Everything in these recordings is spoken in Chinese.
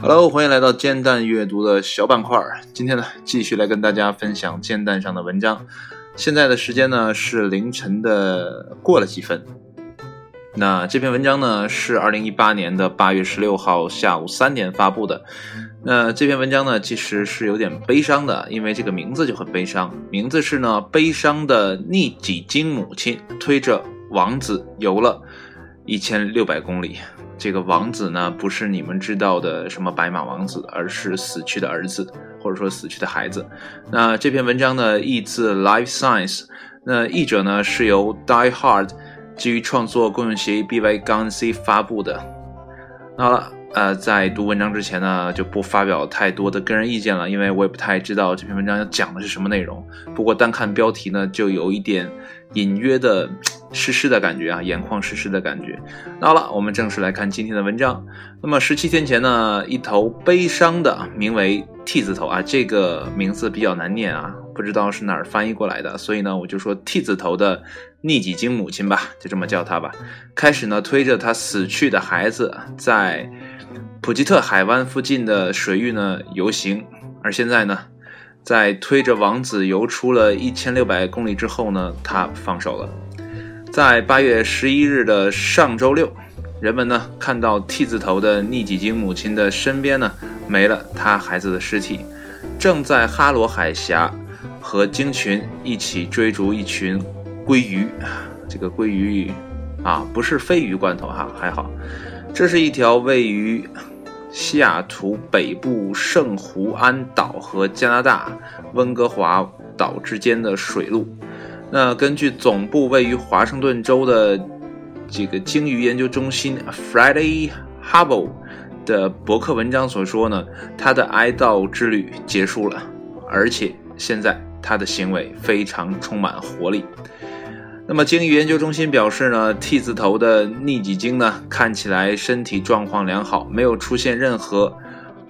Hello，欢迎来到煎蛋阅读的小板块。今天呢，继续来跟大家分享煎蛋上的文章。现在的时间呢是凌晨的过了几分。那这篇文章呢是二零一八年的八月十六号下午三点发布的。那这篇文章呢其实是有点悲伤的，因为这个名字就很悲伤。名字是呢，悲伤的逆几经母亲推着王子游了一千六百公里。这个王子呢，不是你们知道的什么白马王子，而是死去的儿子，或者说死去的孩子。那这篇文章呢，译自《Life Science》，那译者呢是由 Die Hard 基于创作共用协议 BY-C 发布的。那好了，呃，在读文章之前呢，就不发表太多的个人意见了，因为我也不太知道这篇文章要讲的是什么内容。不过单看标题呢，就有一点隐约的。湿湿的感觉啊，眼眶湿湿的感觉。那好了，我们正式来看今天的文章。那么十七天前呢，一头悲伤的名为 T 字头啊，这个名字比较难念啊，不知道是哪儿翻译过来的，所以呢，我就说 T 字头的逆几经母亲吧，就这么叫她吧。开始呢，推着她死去的孩子在普吉特海湾附近的水域呢游行，而现在呢，在推着王子游出了一千六百公里之后呢，他放手了。在八月十一日的上周六，人们呢看到 T 字头的逆几鲸母亲的身边呢没了他孩子的尸体，正在哈罗海峡和鲸群一起追逐一群鲑鱼。这个鲑鱼啊，不是鲱鱼罐头哈，还好。这是一条位于西雅图北部圣胡安岛和加拿大温哥华岛之间的水路。那根据总部位于华盛顿州的这个鲸鱼研究中心 Friday Hubble 的博客文章所说呢，他的哀悼之旅结束了，而且现在他的行为非常充满活力。那么鲸鱼研究中心表示呢，T 字头的逆戟鲸呢看起来身体状况良好，没有出现任何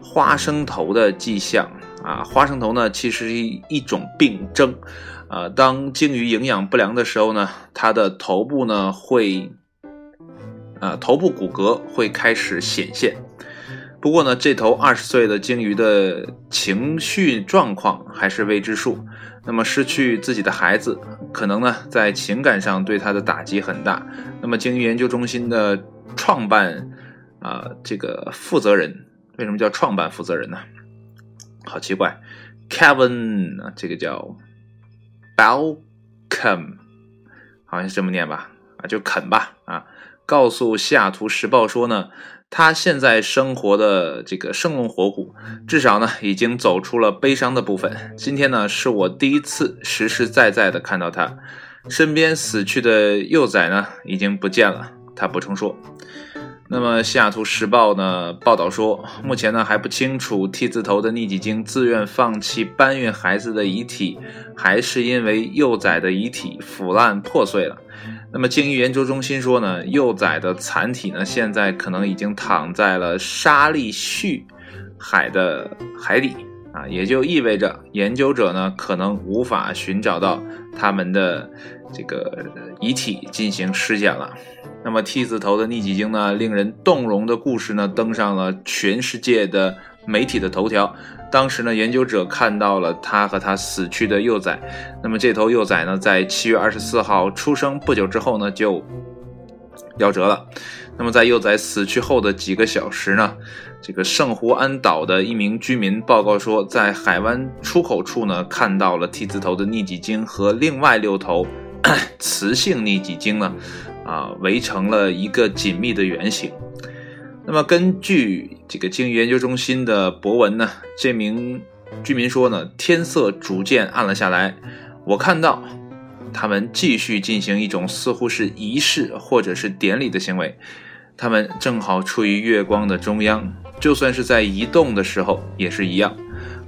花生头的迹象啊。花生头呢其实是一种病症。啊，当鲸鱼营养不良的时候呢，它的头部呢会，呃，头部骨骼会开始显现。不过呢，这头二十岁的鲸鱼的情绪状况还是未知数。那么，失去自己的孩子，可能呢在情感上对它的打击很大。那么，鲸鱼研究中心的创办啊，这个负责人为什么叫创办负责人呢？好奇怪，Kevin 啊，这个叫。Balcom，好像是这么念吧？啊，就肯吧。啊，告诉西雅图时报说呢，他现在生活的这个生龙活虎，至少呢已经走出了悲伤的部分。今天呢是我第一次实实在在的看到他身边死去的幼崽呢已经不见了。他补充说。那么，《西雅图时报》呢报道说，目前呢还不清楚 T 字头的逆几经自愿放弃搬运孩子的遗体，还是因为幼崽的遗体腐烂破碎了。那么，鲸鱼研究中心说呢，幼崽的残体呢现在可能已经躺在了沙利旭海的海底啊，也就意味着研究者呢可能无法寻找到他们的这个遗体进行尸检了。那么 T 字头的逆戟鲸呢，令人动容的故事呢，登上了全世界的媒体的头条。当时呢，研究者看到了他和他死去的幼崽。那么这头幼崽呢，在七月二十四号出生不久之后呢，就夭折了。那么在幼崽死去后的几个小时呢，这个圣胡安岛的一名居民报告说，在海湾出口处呢，看到了 T 字头的逆戟鲸和另外六头 雌性逆戟鲸呢。啊，围成了一个紧密的圆形。那么，根据这个鲸鱼研究中心的博文呢，这名居民说呢，天色逐渐暗了下来。我看到他们继续进行一种似乎是仪式或者是典礼的行为。他们正好处于月光的中央，就算是在移动的时候也是一样。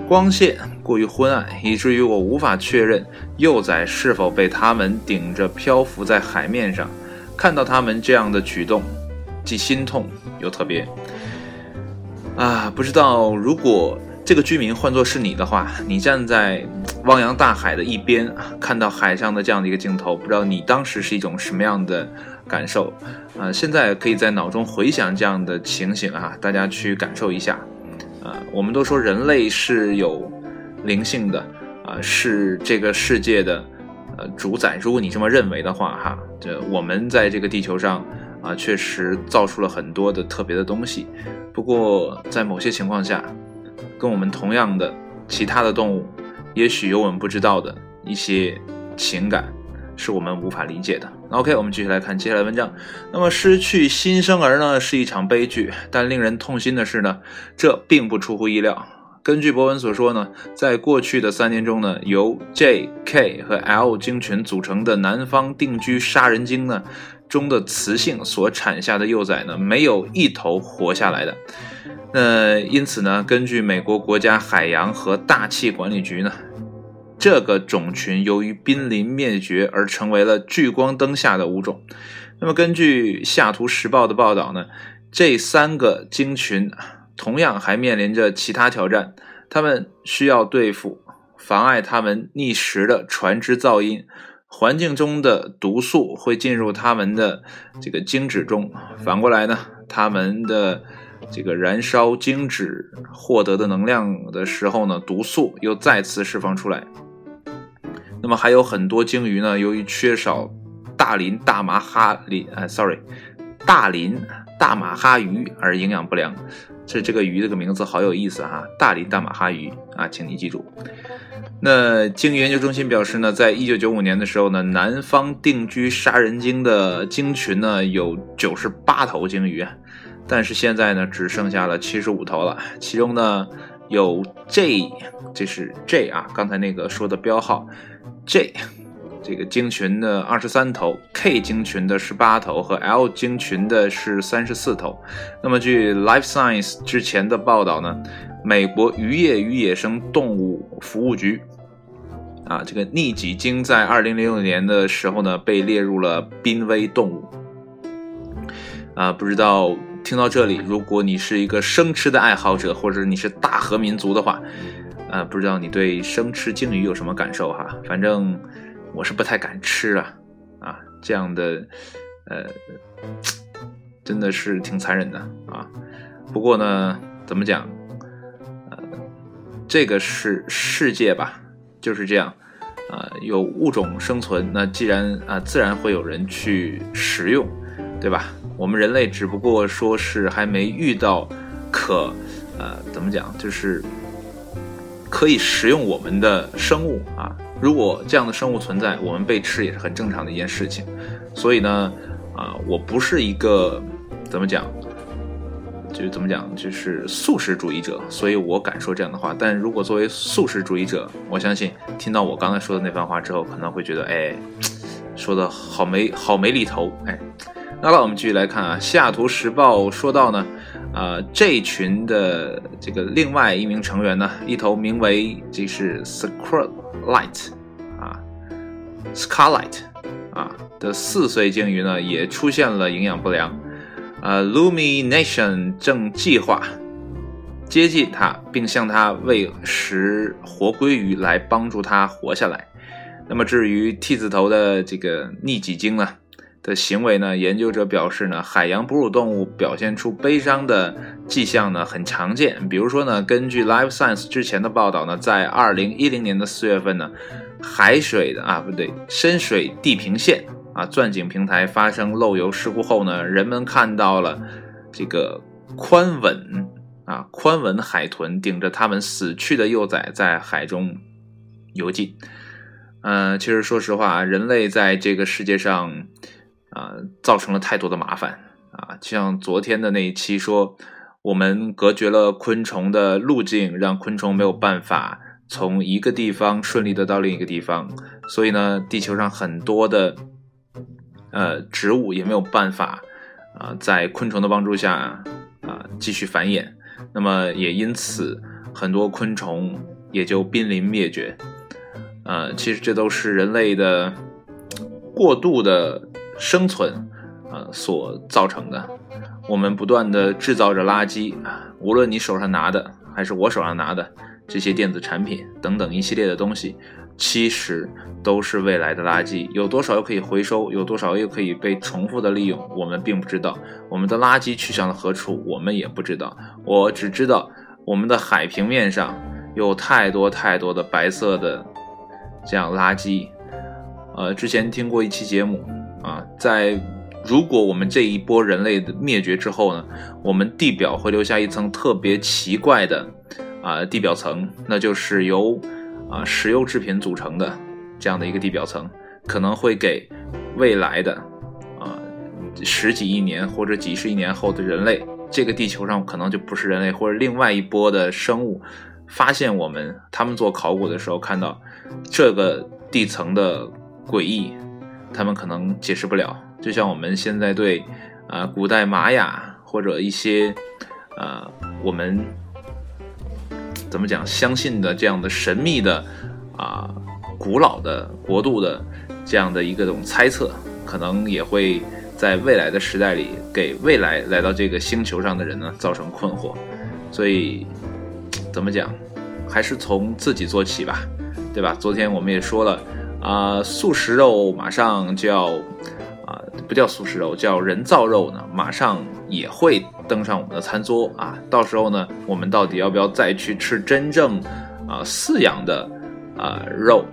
光线过于昏暗，以至于我无法确认幼崽是否被他们顶着漂浮在海面上。看到他们这样的举动，既心痛又特别。啊，不知道如果这个居民换作是你的话，你站在汪洋大海的一边，看到海上的这样的一个镜头，不知道你当时是一种什么样的感受？啊，现在可以在脑中回想这样的情形啊，大家去感受一下。啊，我们都说人类是有灵性的，啊，是这个世界的呃主宰。如果你这么认为的话，哈，这我们在这个地球上啊，确实造出了很多的特别的东西。不过在某些情况下，跟我们同样的其他的动物，也许有我们不知道的一些情感，是我们无法理解的。OK，我们继续来看接下来文章。那么失去新生儿呢，是一场悲剧，但令人痛心的是呢，这并不出乎意料。根据博文所说呢，在过去的三年中呢，由 J、K 和 L 精群组成的南方定居杀人鲸呢中的雌性所产下的幼崽呢，没有一头活下来的。那因此呢，根据美国国家海洋和大气管理局呢，这个种群由于濒临灭绝而成为了聚光灯下的物种。那么根据《下图时报》的报道呢，这三个鲸群同样还面临着其他挑战，它们需要对付妨碍它们觅食的船只噪音，环境中的毒素会进入它们的这个精脂中，反过来呢，它们的。这个燃烧精脂获得的能量的时候呢，毒素又再次释放出来。那么还有很多鲸鱼呢，由于缺少大磷大麻哈磷，啊，sorry，大林大马哈鱼而营养不良。这这个鱼这个名字好有意思哈，大磷大马哈鱼啊，请你记住。那鲸鱼研究中心表示呢，在一九九五年的时候呢，南方定居杀人鲸的鲸群呢有九十八头鲸鱼。但是现在呢，只剩下了七十五头了，其中呢有 J，这是 J 啊，刚才那个说的标号 J，这个鲸群的二十三头，K 鲸群的十八头和 L 鲸群的是三十四头。那么据 Life Science 之前的报道呢，美国渔业与野生动物服务局啊，这个逆戟鲸在二零零六年的时候呢，被列入了濒危动物啊，不知道。听到这里，如果你是一个生吃的爱好者，或者你是大和民族的话，啊，不知道你对生吃鲸鱼有什么感受哈？反正我是不太敢吃啊，啊，这样的，呃，真的是挺残忍的啊。不过呢，怎么讲？呃，这个是世界吧，就是这样，啊，有物种生存，那既然啊，自然会有人去食用，对吧？我们人类只不过说是还没遇到可，呃，怎么讲，就是可以食用我们的生物啊。如果这样的生物存在，我们被吃也是很正常的一件事情。所以呢，啊，我不是一个怎么讲，就是怎么讲，就是素食主义者，所以我敢说这样的话。但如果作为素食主义者，我相信听到我刚才说的那番话之后，可能会觉得，哎，说的好没好没厘头，哎。那么我们继续来看啊，《西雅图时报》说到呢，啊，这群的这个另外一名成员呢，一头名为这是 Scarlet 啊，Scarlet 啊的四岁鲸鱼呢，也出现了营养不良。呃，Lumination 正计划接近它，并向它喂食活鲑鱼来帮助它活下来。那么至于 T 字头的这个逆戟鲸呢？的行为呢？研究者表示呢，海洋哺乳动物表现出悲伤的迹象呢，很常见。比如说呢，根据 Life Science 之前的报道呢，在二零一零年的四月份呢，海水的啊不对，深水地平线啊钻井平台发生漏油事故后呢，人们看到了这个宽吻啊宽吻海豚顶着它们死去的幼崽在海中游进。嗯，其实说实话，人类在这个世界上。啊，造成了太多的麻烦啊！像昨天的那一期说，我们隔绝了昆虫的路径，让昆虫没有办法从一个地方顺利的到另一个地方，所以呢，地球上很多的呃植物也没有办法啊，在昆虫的帮助下啊继续繁衍，那么也因此很多昆虫也就濒临灭绝。呃，其实这都是人类的过度的。生存，呃，所造成的，我们不断的制造着垃圾啊，无论你手上拿的还是我手上拿的这些电子产品等等一系列的东西，其实都是未来的垃圾。有多少又可以回收，有多少又可以被重复的利用，我们并不知道。我们的垃圾去向了何处，我们也不知道。我只知道我们的海平面上有太多太多的白色的这样垃圾。呃，之前听过一期节目啊，在。如果我们这一波人类的灭绝之后呢，我们地表会留下一层特别奇怪的啊地表层，那就是由啊石油制品组成的这样的一个地表层，可能会给未来的啊十几亿年或者几十亿年后的人类，这个地球上可能就不是人类或者另外一波的生物发现我们，他们做考古的时候看到这个地层的诡异，他们可能解释不了。就像我们现在对，啊，古代玛雅或者一些，啊，我们怎么讲相信的这样的神秘的，啊，古老的国度的这样的一个种猜测，可能也会在未来的时代里给未来来到这个星球上的人呢造成困惑。所以，怎么讲，还是从自己做起吧，对吧？昨天我们也说了，啊，素食肉马上就要。啊不叫素食肉，叫人造肉呢，马上也会登上我们的餐桌啊！到时候呢，我们到底要不要再去吃真正啊饲养的啊肉？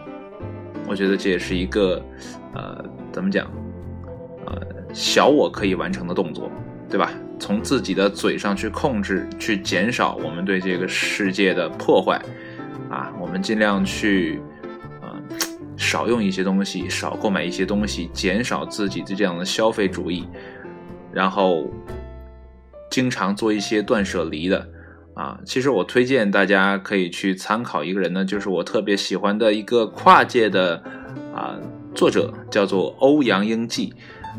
我觉得这也是一个呃，怎么讲？呃，小我可以完成的动作，对吧？从自己的嘴上去控制，去减少我们对这个世界的破坏啊！我们尽量去。少用一些东西，少购买一些东西，减少自己的这样的消费主义，然后经常做一些断舍离的啊。其实我推荐大家可以去参考一个人呢，就是我特别喜欢的一个跨界的啊作者，叫做欧阳英季。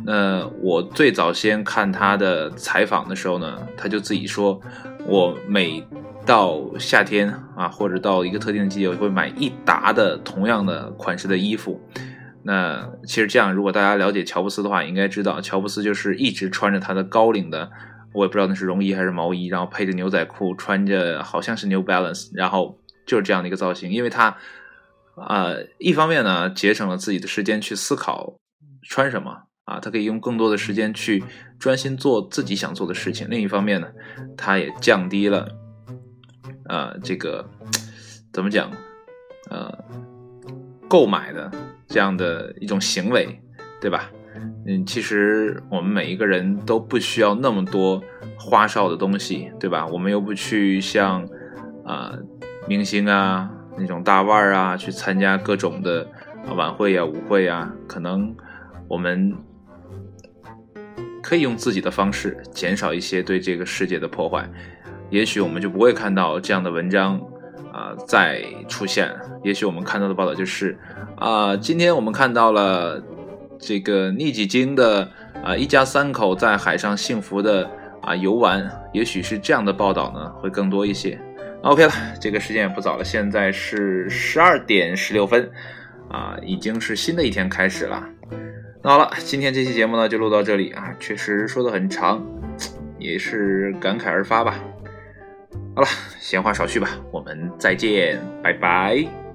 那我最早先看他的采访的时候呢，他就自己说，我每。到夏天啊，或者到一个特定的季节，我会买一沓的同样的款式的衣服。那其实这样，如果大家了解乔布斯的话，应该知道乔布斯就是一直穿着他的高领的，我也不知道那是绒衣还是毛衣，然后配着牛仔裤，穿着好像是 New Balance，然后就是这样的一个造型。因为他啊，一方面呢节省了自己的时间去思考穿什么啊，他可以用更多的时间去专心做自己想做的事情。另一方面呢，他也降低了。呃，这个怎么讲？呃，购买的这样的一种行为，对吧？嗯，其实我们每一个人都不需要那么多花哨的东西，对吧？我们又不去像啊明星啊那种大腕儿啊去参加各种的晚会啊舞会啊，可能我们可以用自己的方式减少一些对这个世界的破坏。也许我们就不会看到这样的文章啊再出现。也许我们看到的报道就是啊，今天我们看到了这个逆几经的啊一家三口在海上幸福的啊游玩。也许是这样的报道呢会更多一些。OK 了，这个时间也不早了，现在是十二点十六分啊，已经是新的一天开始了。那好了，今天这期节目呢就录到这里啊，确实说的很长，也是感慨而发吧。好了，闲话少叙吧，我们再见，拜拜。